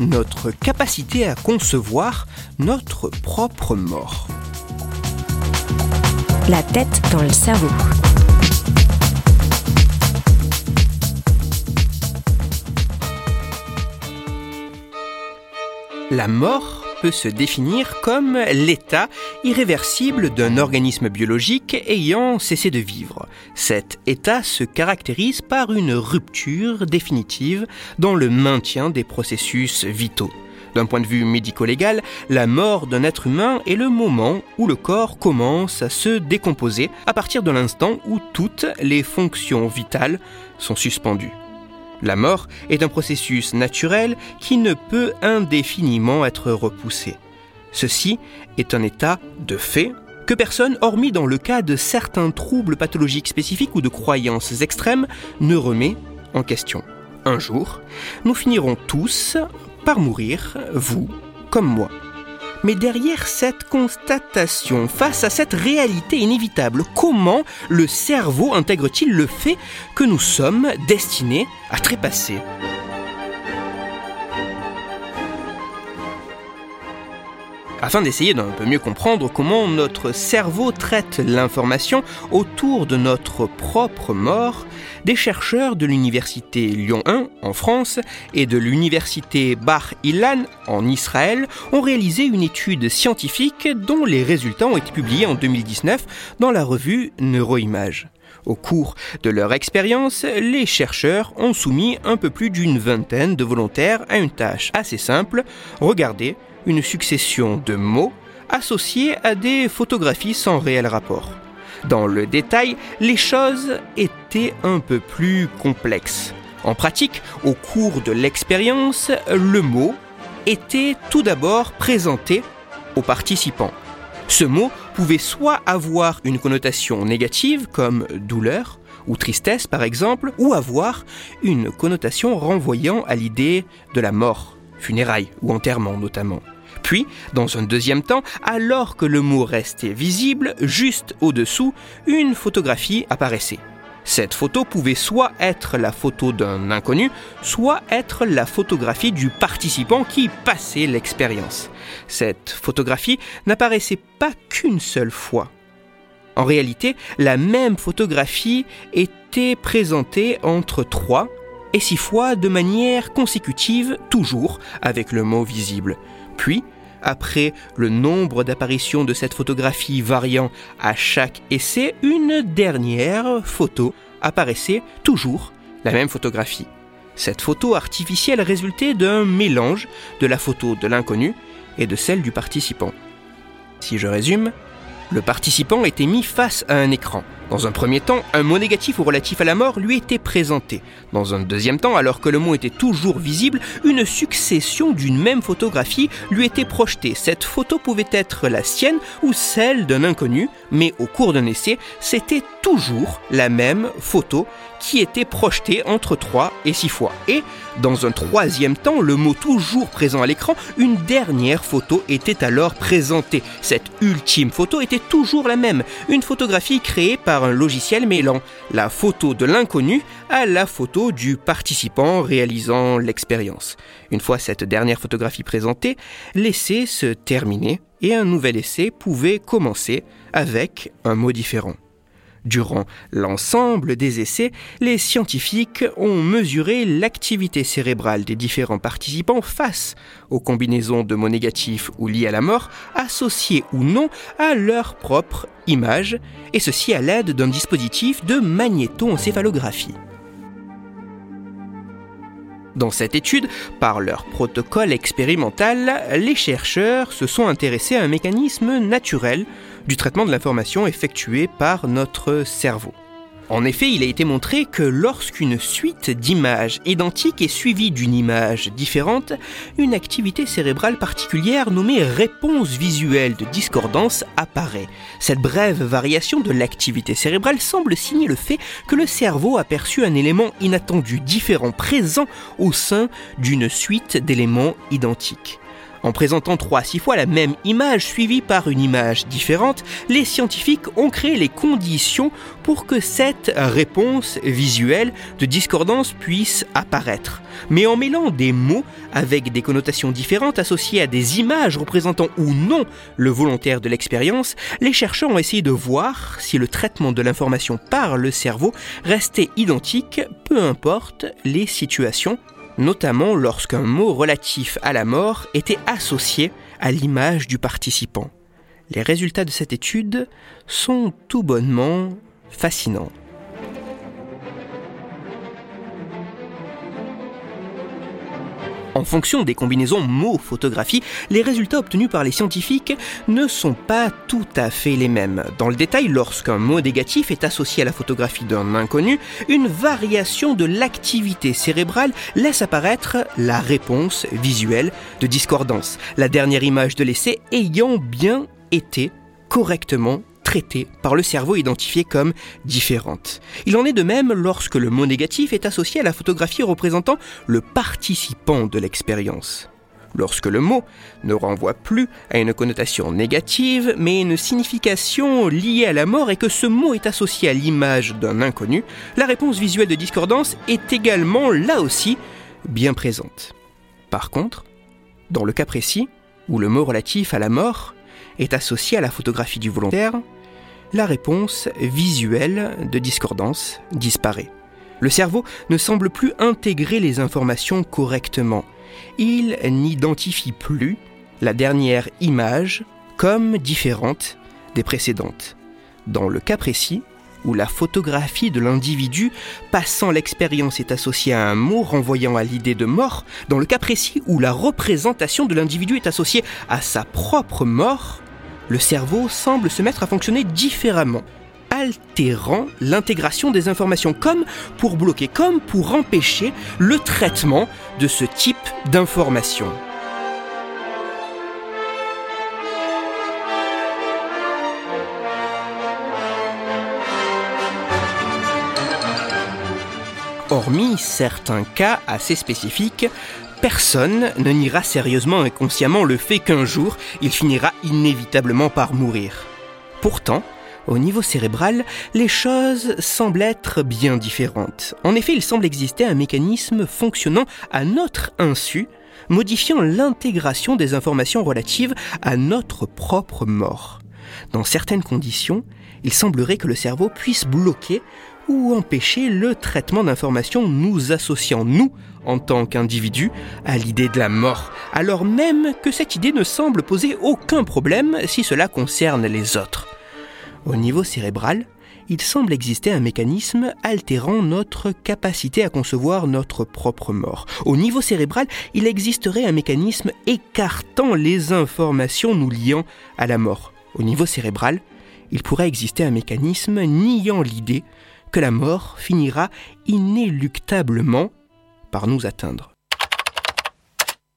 notre capacité à concevoir notre propre mort. La tête dans le cerveau. La mort peut se définir comme l'état irréversible d'un organisme biologique ayant cessé de vivre. Cet état se caractérise par une rupture définitive dans le maintien des processus vitaux. D'un point de vue médico-légal, la mort d'un être humain est le moment où le corps commence à se décomposer à partir de l'instant où toutes les fonctions vitales sont suspendues. La mort est un processus naturel qui ne peut indéfiniment être repoussé. Ceci est un état de fait que personne, hormis dans le cas de certains troubles pathologiques spécifiques ou de croyances extrêmes, ne remet en question. Un jour, nous finirons tous par mourir, vous comme moi. Mais derrière cette constatation, face à cette réalité inévitable, comment le cerveau intègre-t-il le fait que nous sommes destinés à trépasser? Afin d'essayer d'un peu mieux comprendre comment notre cerveau traite l'information autour de notre propre mort, des chercheurs de l'université Lyon 1 en France et de l'université Bar Ilan en Israël ont réalisé une étude scientifique dont les résultats ont été publiés en 2019 dans la revue Neuroimage. Au cours de leur expérience, les chercheurs ont soumis un peu plus d'une vingtaine de volontaires à une tâche assez simple, regarder une succession de mots associés à des photographies sans réel rapport. Dans le détail, les choses étaient un peu plus complexes. En pratique, au cours de l'expérience, le mot était tout d'abord présenté aux participants. Ce mot pouvait soit avoir une connotation négative comme douleur ou tristesse par exemple, ou avoir une connotation renvoyant à l'idée de la mort, funérailles ou enterrement notamment. Puis, dans un deuxième temps, alors que le mot restait visible, juste au-dessous, une photographie apparaissait. Cette photo pouvait soit être la photo d'un inconnu, soit être la photographie du participant qui passait l'expérience. Cette photographie n'apparaissait pas qu'une seule fois. En réalité, la même photographie était présentée entre trois et six fois de manière consécutive, toujours avec le mot visible. Puis, après le nombre d'apparitions de cette photographie variant à chaque essai, une dernière photo apparaissait toujours la même photographie. Cette photo artificielle résultait d'un mélange de la photo de l'inconnu et de celle du participant. Si je résume, le participant était mis face à un écran. Dans un premier temps, un mot négatif ou relatif à la mort lui était présenté. Dans un deuxième temps, alors que le mot était toujours visible, une succession d'une même photographie lui était projetée. Cette photo pouvait être la sienne ou celle d'un inconnu, mais au cours d'un essai, c'était toujours la même photo qui était projetée entre 3 et 6 fois. Et, dans un troisième temps, le mot toujours présent à l'écran, une dernière photo était alors présentée. Cette ultime photo était toujours la même, une photographie créée par un logiciel mêlant la photo de l'inconnu à la photo du participant réalisant l'expérience. Une fois cette dernière photographie présentée, l'essai se terminait et un nouvel essai pouvait commencer avec un mot différent. Durant l'ensemble des essais, les scientifiques ont mesuré l'activité cérébrale des différents participants face aux combinaisons de mots négatifs ou liés à la mort, associés ou non à leur propre image, et ceci à l'aide d'un dispositif de magnétoencéphalographie. Dans cette étude, par leur protocole expérimental, les chercheurs se sont intéressés à un mécanisme naturel du traitement de l'information effectué par notre cerveau. En effet, il a été montré que lorsqu'une suite d'images identiques est suivie d'une image différente, une activité cérébrale particulière nommée réponse visuelle de discordance apparaît. Cette brève variation de l'activité cérébrale semble signer le fait que le cerveau a perçu un élément inattendu différent présent au sein d'une suite d'éléments identiques. En présentant trois à six fois la même image suivie par une image différente, les scientifiques ont créé les conditions pour que cette réponse visuelle de discordance puisse apparaître. Mais en mêlant des mots avec des connotations différentes associées à des images représentant ou non le volontaire de l'expérience, les chercheurs ont essayé de voir si le traitement de l'information par le cerveau restait identique, peu importe les situations notamment lorsqu'un mot relatif à la mort était associé à l'image du participant. Les résultats de cette étude sont tout bonnement fascinants. En fonction des combinaisons mots-photographie, les résultats obtenus par les scientifiques ne sont pas tout à fait les mêmes. Dans le détail, lorsqu'un mot négatif est associé à la photographie d'un inconnu, une variation de l'activité cérébrale laisse apparaître la réponse visuelle de discordance, la dernière image de l'essai ayant bien été correctement traitées par le cerveau identifié comme différentes. Il en est de même lorsque le mot négatif est associé à la photographie représentant le participant de l'expérience. Lorsque le mot ne renvoie plus à une connotation négative, mais une signification liée à la mort et que ce mot est associé à l'image d'un inconnu, la réponse visuelle de discordance est également, là aussi, bien présente. Par contre, dans le cas précis, où le mot relatif à la mort est associé à la photographie du volontaire, la réponse visuelle de discordance disparaît. Le cerveau ne semble plus intégrer les informations correctement. Il n'identifie plus la dernière image comme différente des précédentes. Dans le cas précis, où la photographie de l'individu passant l'expérience est associée à un mot renvoyant à l'idée de mort, dans le cas précis où la représentation de l'individu est associée à sa propre mort, le cerveau semble se mettre à fonctionner différemment, altérant l'intégration des informations, comme pour bloquer, comme pour empêcher le traitement de ce type d'informations. Hormis certains cas assez spécifiques, personne ne niera sérieusement et consciemment le fait qu'un jour, il finira inévitablement par mourir. Pourtant, au niveau cérébral, les choses semblent être bien différentes. En effet, il semble exister un mécanisme fonctionnant à notre insu, modifiant l'intégration des informations relatives à notre propre mort. Dans certaines conditions, il semblerait que le cerveau puisse bloquer ou empêcher le traitement d'informations nous associant, nous, en tant qu'individus, à l'idée de la mort, alors même que cette idée ne semble poser aucun problème si cela concerne les autres. Au niveau cérébral, il semble exister un mécanisme altérant notre capacité à concevoir notre propre mort. Au niveau cérébral, il existerait un mécanisme écartant les informations nous liant à la mort. Au niveau cérébral, il pourrait exister un mécanisme niant l'idée que la mort finira inéluctablement par nous atteindre.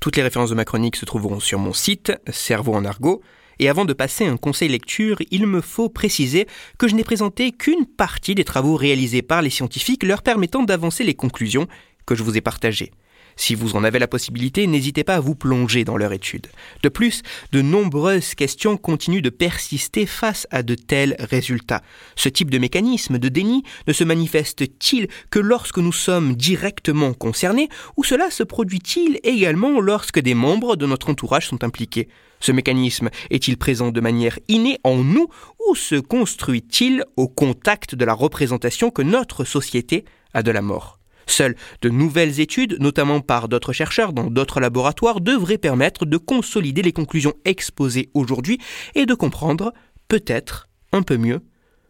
Toutes les références de ma chronique se trouveront sur mon site, Cerveau en argot, et avant de passer un conseil lecture, il me faut préciser que je n'ai présenté qu'une partie des travaux réalisés par les scientifiques leur permettant d'avancer les conclusions que je vous ai partagées. Si vous en avez la possibilité, n'hésitez pas à vous plonger dans leur étude. De plus, de nombreuses questions continuent de persister face à de tels résultats. Ce type de mécanisme de déni ne se manifeste-t-il que lorsque nous sommes directement concernés ou cela se produit-il également lorsque des membres de notre entourage sont impliqués? Ce mécanisme est-il présent de manière innée en nous ou se construit-il au contact de la représentation que notre société a de la mort? Seules de nouvelles études, notamment par d'autres chercheurs dans d'autres laboratoires, devraient permettre de consolider les conclusions exposées aujourd'hui et de comprendre, peut-être, un peu mieux,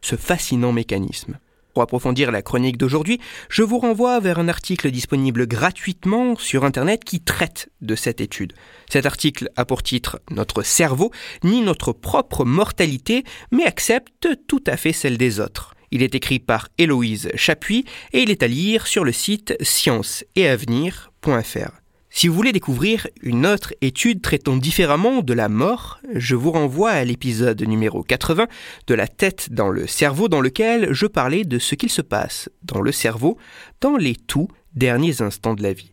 ce fascinant mécanisme. Pour approfondir la chronique d'aujourd'hui, je vous renvoie vers un article disponible gratuitement sur Internet qui traite de cette étude. Cet article a pour titre Notre cerveau, ni notre propre mortalité, mais accepte tout à fait celle des autres. Il est écrit par Héloïse Chapuis et il est à lire sur le site scienceetavenir.fr. Si vous voulez découvrir une autre étude traitant différemment de la mort, je vous renvoie à l'épisode numéro 80 de la tête dans le cerveau dans lequel je parlais de ce qu'il se passe dans le cerveau dans les tout derniers instants de la vie.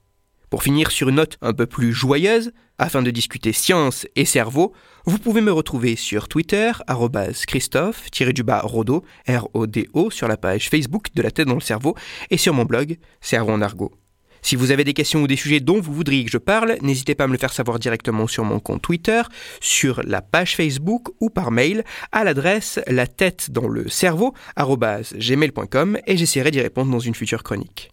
Pour finir sur une note un peu plus joyeuse, afin de discuter science et cerveau, vous pouvez me retrouver sur Twitter, Christophe-Rodo, R-O-D-O, sur la page Facebook de la tête dans le cerveau, et sur mon blog, Cerveau en argot. Si vous avez des questions ou des sujets dont vous voudriez que je parle, n'hésitez pas à me le faire savoir directement sur mon compte Twitter, sur la page Facebook ou par mail à l'adresse la tête dans le cerveau gmail.com et j'essaierai d'y répondre dans une future chronique.